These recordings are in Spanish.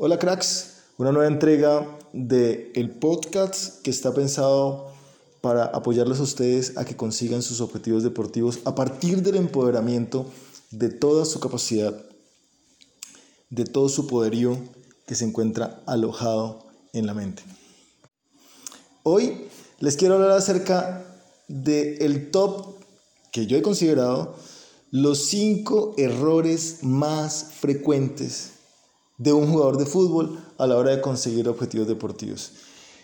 Hola cracks, una nueva entrega de el podcast que está pensado para apoyarles a ustedes a que consigan sus objetivos deportivos a partir del empoderamiento de toda su capacidad, de todo su poderío que se encuentra alojado en la mente. Hoy les quiero hablar acerca del el top que yo he considerado los cinco errores más frecuentes de un jugador de fútbol a la hora de conseguir objetivos deportivos.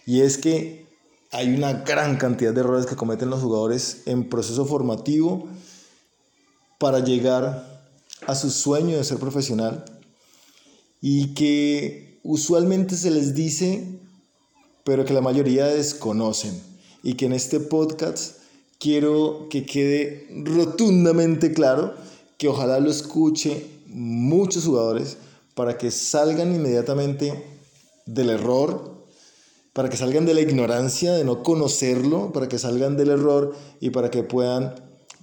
Y es que hay una gran cantidad de errores que cometen los jugadores en proceso formativo para llegar a su sueño de ser profesional y que usualmente se les dice, pero que la mayoría desconocen y que en este podcast quiero que quede rotundamente claro que ojalá lo escuche muchos jugadores para que salgan inmediatamente del error, para que salgan de la ignorancia de no conocerlo, para que salgan del error y para que puedan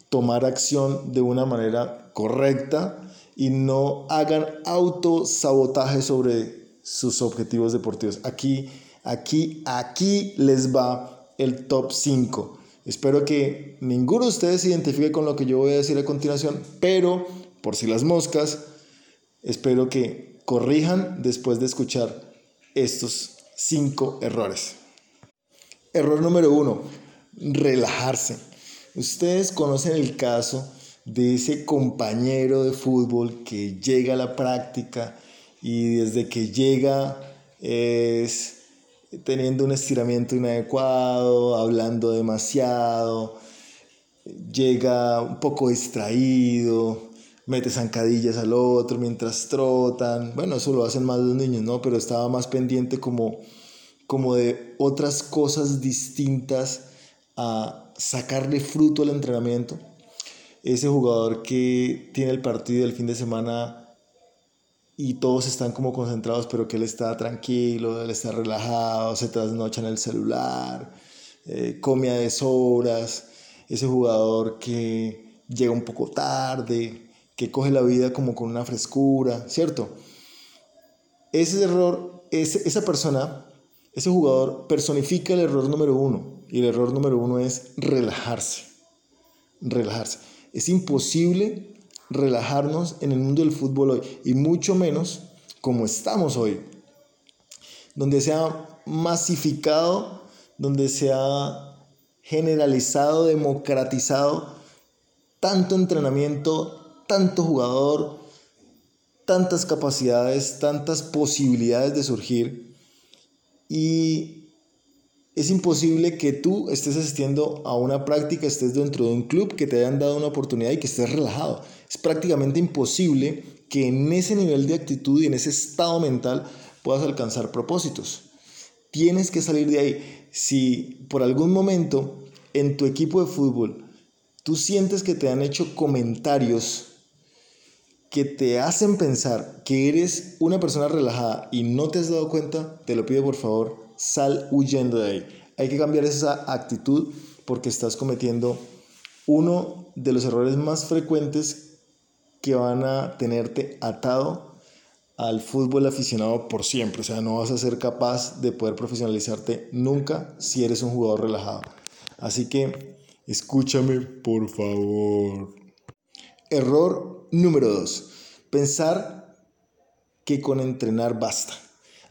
tomar acción de una manera correcta y no hagan autosabotaje sobre sus objetivos deportivos. Aquí, aquí, aquí les va el top 5. Espero que ninguno de ustedes se identifique con lo que yo voy a decir a continuación, pero por si las moscas, espero que corrijan después de escuchar estos cinco errores. Error número uno, relajarse. Ustedes conocen el caso de ese compañero de fútbol que llega a la práctica y desde que llega es teniendo un estiramiento inadecuado, hablando demasiado, llega un poco distraído, mete zancadillas al otro mientras trotan. Bueno, eso lo hacen más los niños, ¿no? Pero estaba más pendiente como, como de otras cosas distintas a sacarle fruto al entrenamiento. Ese jugador que tiene el partido del fin de semana y todos están como concentrados, pero que él está tranquilo, él está relajado, se trasnocha en el celular, eh, come a deshoras, ese jugador que llega un poco tarde, que coge la vida como con una frescura, ¿cierto? Ese error, ese, esa persona, ese jugador personifica el error número uno, y el error número uno es relajarse, relajarse. Es imposible relajarnos en el mundo del fútbol hoy, y mucho menos como estamos hoy, donde se ha masificado, donde se ha generalizado, democratizado tanto entrenamiento, tanto jugador, tantas capacidades, tantas posibilidades de surgir y es imposible que tú estés asistiendo a una práctica, estés dentro de un club, que te hayan dado una oportunidad y que estés relajado. Es prácticamente imposible que en ese nivel de actitud y en ese estado mental puedas alcanzar propósitos. Tienes que salir de ahí. Si por algún momento en tu equipo de fútbol tú sientes que te han hecho comentarios que te hacen pensar que eres una persona relajada y no te has dado cuenta, te lo pido por favor, sal huyendo de ahí. Hay que cambiar esa actitud porque estás cometiendo uno de los errores más frecuentes que van a tenerte atado al fútbol aficionado por siempre. O sea, no vas a ser capaz de poder profesionalizarte nunca si eres un jugador relajado. Así que escúchame, por favor. Error número dos. Pensar que con entrenar basta.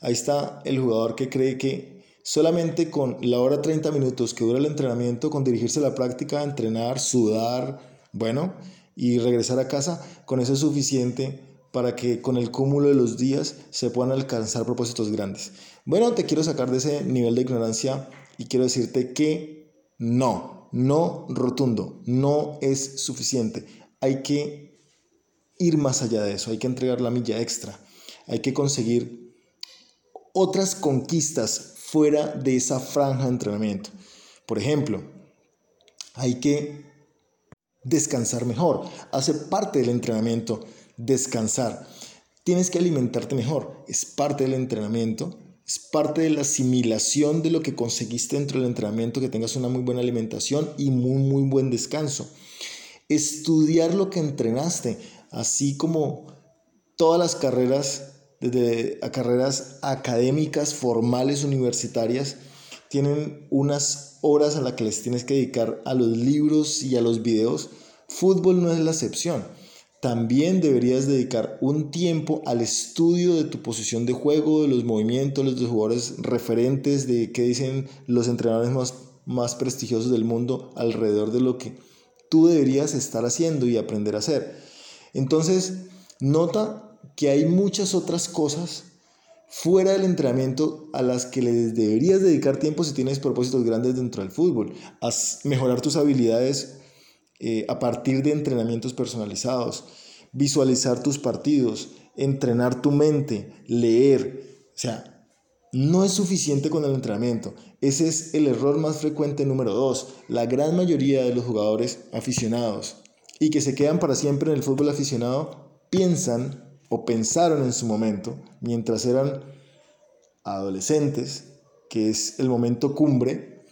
Ahí está el jugador que cree que solamente con la hora 30 minutos que dura el entrenamiento, con dirigirse a la práctica, entrenar, sudar, bueno, y regresar a casa, con eso es suficiente para que con el cúmulo de los días se puedan alcanzar propósitos grandes. Bueno, te quiero sacar de ese nivel de ignorancia y quiero decirte que no, no rotundo, no es suficiente. Hay que ir más allá de eso, hay que entregar la milla extra, hay que conseguir otras conquistas fuera de esa franja de entrenamiento. Por ejemplo, hay que descansar mejor. Hace parte del entrenamiento descansar. Tienes que alimentarte mejor. Es parte del entrenamiento. Es parte de la asimilación de lo que conseguiste dentro del entrenamiento, que tengas una muy buena alimentación y muy, muy buen descanso. Estudiar lo que entrenaste, así como todas las carreras desde carreras académicas, formales, universitarias, tienen unas horas a las que les tienes que dedicar a los libros y a los videos. Fútbol no es la excepción. También deberías dedicar un tiempo al estudio de tu posición de juego, de los movimientos, de los jugadores referentes, de qué dicen los entrenadores más, más prestigiosos del mundo alrededor de lo que tú deberías estar haciendo y aprender a hacer. Entonces, nota que hay muchas otras cosas fuera del entrenamiento a las que les deberías dedicar tiempo si tienes propósitos grandes dentro del fútbol. Mejorar tus habilidades eh, a partir de entrenamientos personalizados, visualizar tus partidos, entrenar tu mente, leer. O sea, no es suficiente con el entrenamiento. Ese es el error más frecuente número dos. La gran mayoría de los jugadores aficionados y que se quedan para siempre en el fútbol aficionado piensan o pensaron en su momento, mientras eran adolescentes, que es el momento cumbre,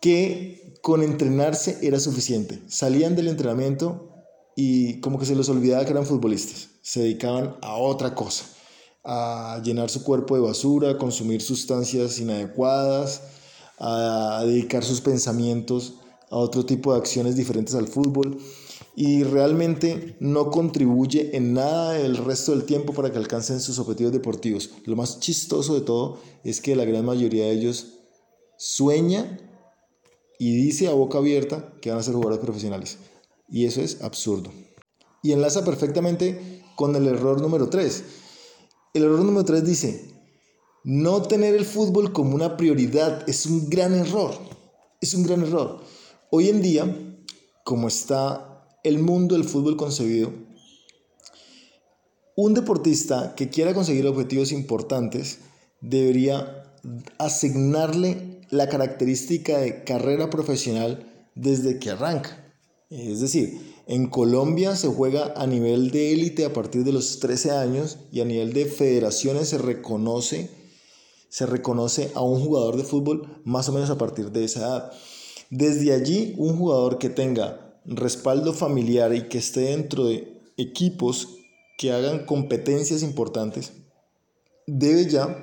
que con entrenarse era suficiente. Salían del entrenamiento y como que se les olvidaba que eran futbolistas. Se dedicaban a otra cosa, a llenar su cuerpo de basura, a consumir sustancias inadecuadas, a dedicar sus pensamientos a otro tipo de acciones diferentes al fútbol y realmente no contribuye en nada el resto del tiempo para que alcancen sus objetivos deportivos. Lo más chistoso de todo es que la gran mayoría de ellos sueña y dice a boca abierta que van a ser jugadores profesionales. Y eso es absurdo. Y enlaza perfectamente con el error número 3. El error número 3 dice, no tener el fútbol como una prioridad es un gran error. Es un gran error. Hoy en día, como está el mundo del fútbol concebido, un deportista que quiera conseguir objetivos importantes debería asignarle la característica de carrera profesional desde que arranca. Es decir, en Colombia se juega a nivel de élite a partir de los 13 años y a nivel de federaciones se reconoce, se reconoce a un jugador de fútbol más o menos a partir de esa edad. Desde allí, un jugador que tenga respaldo familiar y que esté dentro de equipos que hagan competencias importantes, debe ya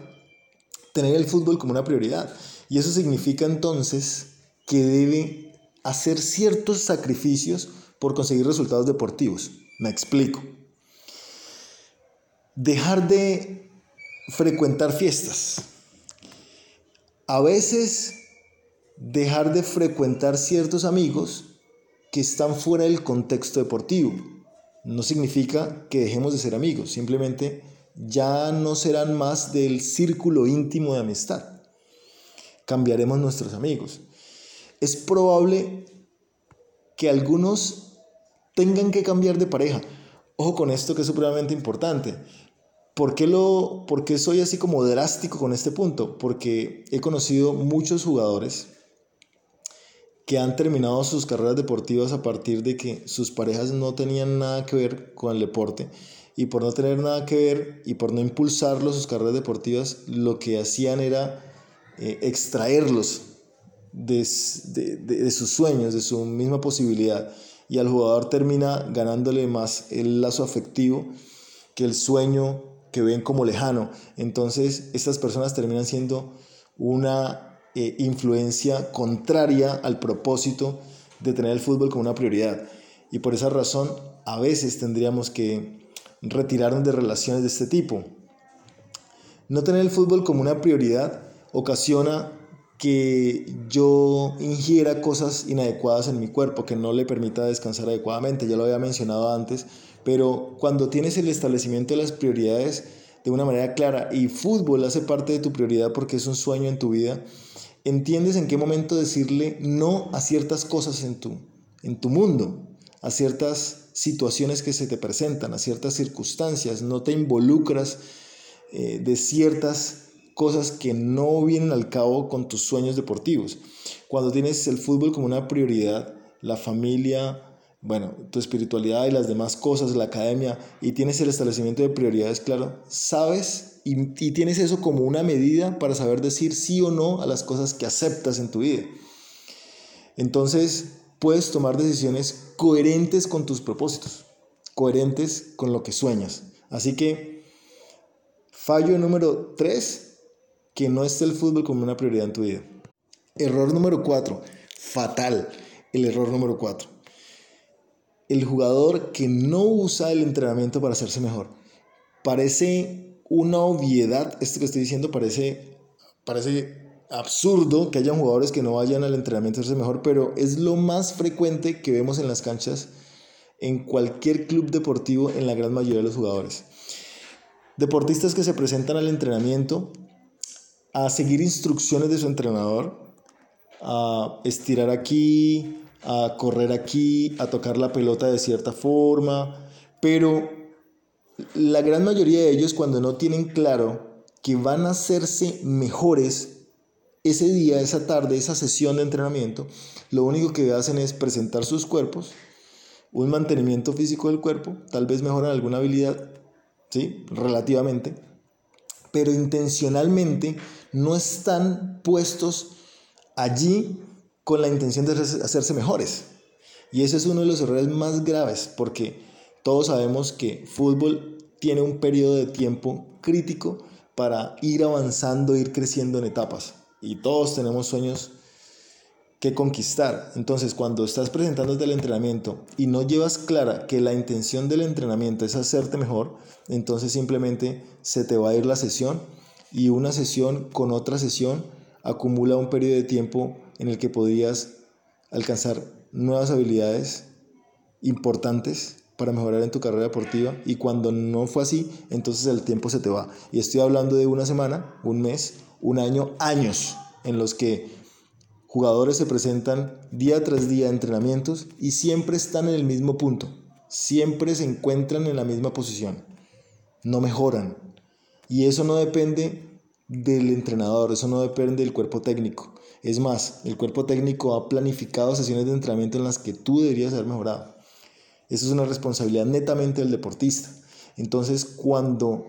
tener el fútbol como una prioridad. Y eso significa entonces que debe hacer ciertos sacrificios por conseguir resultados deportivos. Me explico. Dejar de frecuentar fiestas. A veces dejar de frecuentar ciertos amigos que están fuera del contexto deportivo. No significa que dejemos de ser amigos, simplemente ya no serán más del círculo íntimo de amistad. Cambiaremos nuestros amigos. Es probable que algunos tengan que cambiar de pareja. Ojo con esto que es supremamente importante. ¿Por qué, lo, ¿Por qué soy así como drástico con este punto? Porque he conocido muchos jugadores que han terminado sus carreras deportivas a partir de que sus parejas no tenían nada que ver con el deporte y por no tener nada que ver y por no impulsarlos sus carreras deportivas, lo que hacían era eh, extraerlos de, de, sus sueños, de su misma posibilidad. Y al jugador termina ganándole más el lazo afectivo que el sueño que ven como lejano. Entonces, estas personas terminan siendo una eh, influencia contraria al propósito de tener el fútbol como una prioridad. Y por esa razón, a veces tendríamos que retirarnos de relaciones de este tipo. No tener el fútbol como una prioridad ocasiona que yo ingiera cosas inadecuadas en mi cuerpo, que no le permita descansar adecuadamente, ya lo había mencionado antes, pero cuando tienes el establecimiento de las prioridades de una manera clara y fútbol hace parte de tu prioridad porque es un sueño en tu vida, entiendes en qué momento decirle no a ciertas cosas en tu, en tu mundo, a ciertas situaciones que se te presentan, a ciertas circunstancias, no te involucras eh, de ciertas cosas que no vienen al cabo con tus sueños deportivos. Cuando tienes el fútbol como una prioridad, la familia, bueno, tu espiritualidad y las demás cosas, la academia, y tienes el establecimiento de prioridades claro, sabes y, tienes eso como una medida para saber decir sí o no a las cosas que aceptas en tu vida. Entonces puedes tomar decisiones coherentes con tus propósitos, coherentes con lo que sueñas. Así que Fallo número 3, que no esté el fútbol como una prioridad en tu vida. Error número 4, fatal, el error número 4. El jugador que no usa el entrenamiento para hacerse mejor. Parece una obviedad, esto que estoy diciendo parece, parece absurdo que haya jugadores que no vayan al entrenamiento a hacerse mejor, pero es lo más frecuente que vemos en las canchas en cualquier club deportivo en la gran mayoría de los jugadores. Deportistas que se presentan al entrenamiento a seguir instrucciones de su entrenador, a estirar aquí, a correr aquí, a tocar la pelota de cierta forma, pero la gran mayoría de ellos cuando no tienen claro que van a hacerse mejores ese día, esa tarde, esa sesión de entrenamiento, lo único que hacen es presentar sus cuerpos, un mantenimiento físico del cuerpo, tal vez mejoran alguna habilidad, ¿sí? Relativamente, pero intencionalmente no están puestos allí con la intención de hacerse mejores. Y ese es uno de los errores más graves, porque todos sabemos que fútbol tiene un periodo de tiempo crítico para ir avanzando, ir creciendo en etapas. Y todos tenemos sueños que conquistar. Entonces, cuando estás presentándote el entrenamiento y no llevas clara que la intención del entrenamiento es hacerte mejor, entonces simplemente se te va a ir la sesión y una sesión con otra sesión acumula un periodo de tiempo en el que podrías alcanzar nuevas habilidades importantes para mejorar en tu carrera deportiva y cuando no fue así, entonces el tiempo se te va. Y estoy hablando de una semana, un mes, un año, años en los que Jugadores se presentan día tras día a entrenamientos y siempre están en el mismo punto, siempre se encuentran en la misma posición, no mejoran. Y eso no depende del entrenador, eso no depende del cuerpo técnico. Es más, el cuerpo técnico ha planificado sesiones de entrenamiento en las que tú deberías haber mejorado. Eso es una responsabilidad netamente del deportista. Entonces, cuando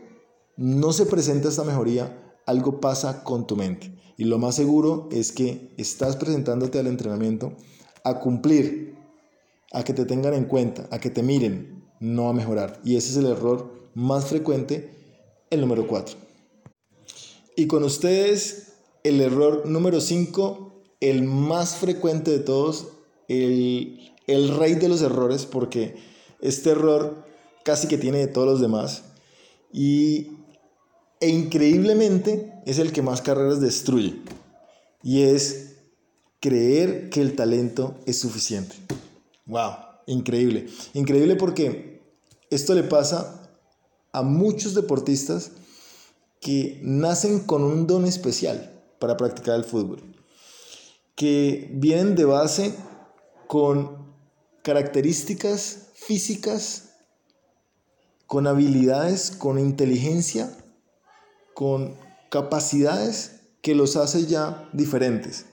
no se presenta esta mejoría, algo pasa con tu mente. Y lo más seguro es que estás presentándote al entrenamiento a cumplir, a que te tengan en cuenta, a que te miren, no a mejorar. Y ese es el error más frecuente, el número 4. Y con ustedes, el error número 5, el más frecuente de todos, el, el rey de los errores, porque este error casi que tiene de todos los demás. Y e increíblemente es el que más carreras destruye. Y es creer que el talento es suficiente. ¡Wow! Increíble. Increíble porque esto le pasa a muchos deportistas que nacen con un don especial para practicar el fútbol. Que vienen de base con características físicas, con habilidades, con inteligencia con capacidades que los hace ya diferentes,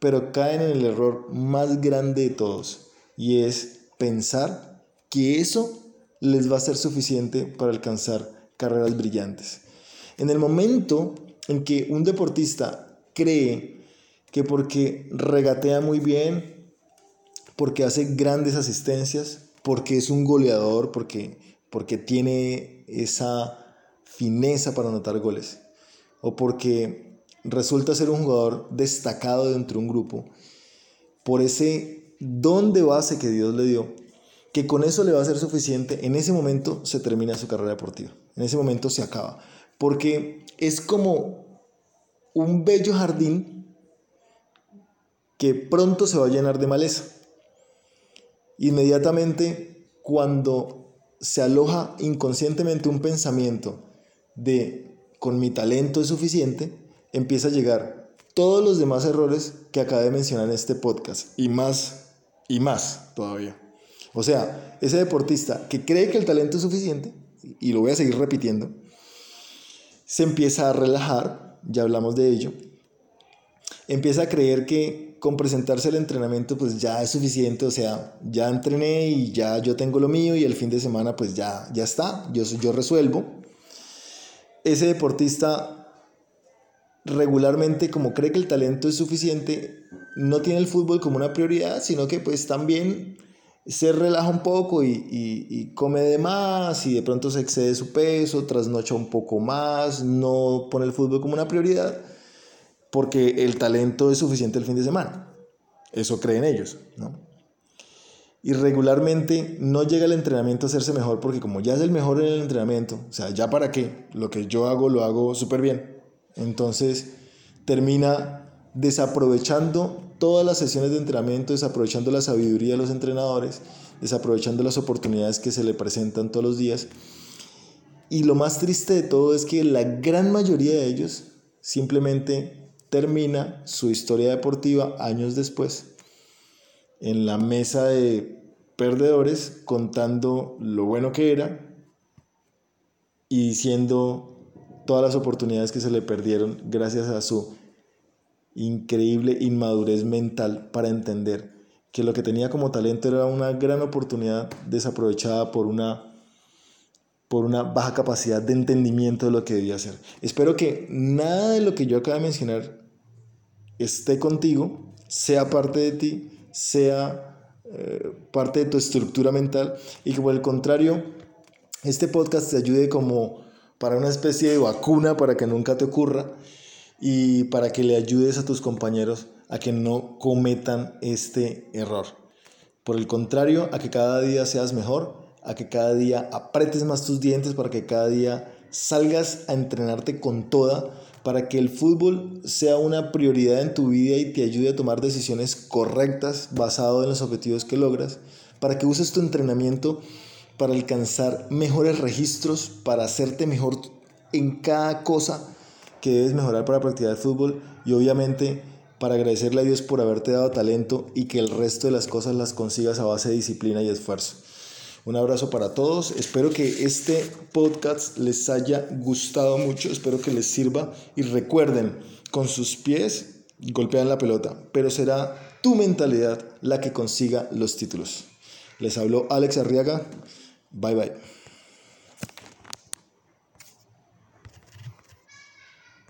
pero caen en el error más grande de todos y es pensar que eso les va a ser suficiente para alcanzar carreras brillantes. En el momento en que un deportista cree que porque regatea muy bien, porque hace grandes asistencias, porque es un goleador, porque, porque tiene esa fineza para anotar goles o porque resulta ser un jugador destacado dentro de un grupo por ese don de base que Dios le dio, que con eso le va a ser suficiente, en ese momento se termina su carrera deportiva, en ese momento se acaba, porque es como un bello jardín que pronto se va a llenar de maleza. Inmediatamente, cuando se aloja inconscientemente un pensamiento de con mi talento es suficiente, empieza a llegar todos los demás errores que acabé de mencionar en este podcast y más y más todavía. O sea, ese deportista que cree que el talento es suficiente, y lo voy a seguir repitiendo, se empieza a relajar, ya hablamos de ello, empieza a creer que con presentarse al entrenamiento pues ya es suficiente, o sea, ya entrené y ya yo tengo lo mío y el fin de semana pues ya, ya está, yo, yo resuelvo. Ese deportista regularmente, como cree que el talento es suficiente, no tiene el fútbol como una prioridad, sino que pues también se relaja un poco y, y, come de más y de pronto se excede su peso, trasnocha un poco más, no pone el fútbol como una prioridad porque el talento es suficiente el fin de semana. Eso creen ellos, ¿no? Y regularmente no llega el entrenamiento a hacerse mejor porque como ya es el mejor en el entrenamiento, o sea, ya para qué, lo que yo hago lo hago súper bien. Entonces termina desaprovechando todas las sesiones de entrenamiento, desaprovechando la sabiduría de los entrenadores, desaprovechando las oportunidades que se le presentan todos los días. Y lo más triste de todo es que la gran mayoría de ellos simplemente termina su historia deportiva años después en la mesa de perdedores contando lo bueno que era y diciendo todas las oportunidades que se le perdieron gracias a su increíble inmadurez mental para entender que lo que tenía como talento era una gran oportunidad desaprovechada por una por una baja capacidad de entendimiento de lo que debía hacer. Espero que nada de lo que yo acabo de mencionar esté contigo, sea parte de ti, sea eh, parte de tu estructura mental y que por el contrario, este podcast te ayude como para una especie de vacuna para que nunca te ocurra y para que le ayudes a tus compañeros a que no cometan este error. Por el contrario, a que cada día seas mejor, a que cada día apretes más tus dientes para que cada día salgas a entrenarte con toda, para que el fútbol sea una prioridad en tu vida y te ayude a tomar decisiones correctas basado en los objetivos que logras, para que uses tu entrenamiento para alcanzar mejores registros, para hacerte mejor en cada cosa que debes mejorar para practicar el fútbol y obviamente para agradecerle a Dios por haberte dado talento y que el resto de las cosas las consigas a base de disciplina y esfuerzo. Un abrazo para todos, espero que este podcast les haya gustado mucho, espero que les sirva y recuerden, con sus pies golpean la pelota, pero será tu mentalidad la que consiga los títulos. Les habló Alex Arriaga, bye bye.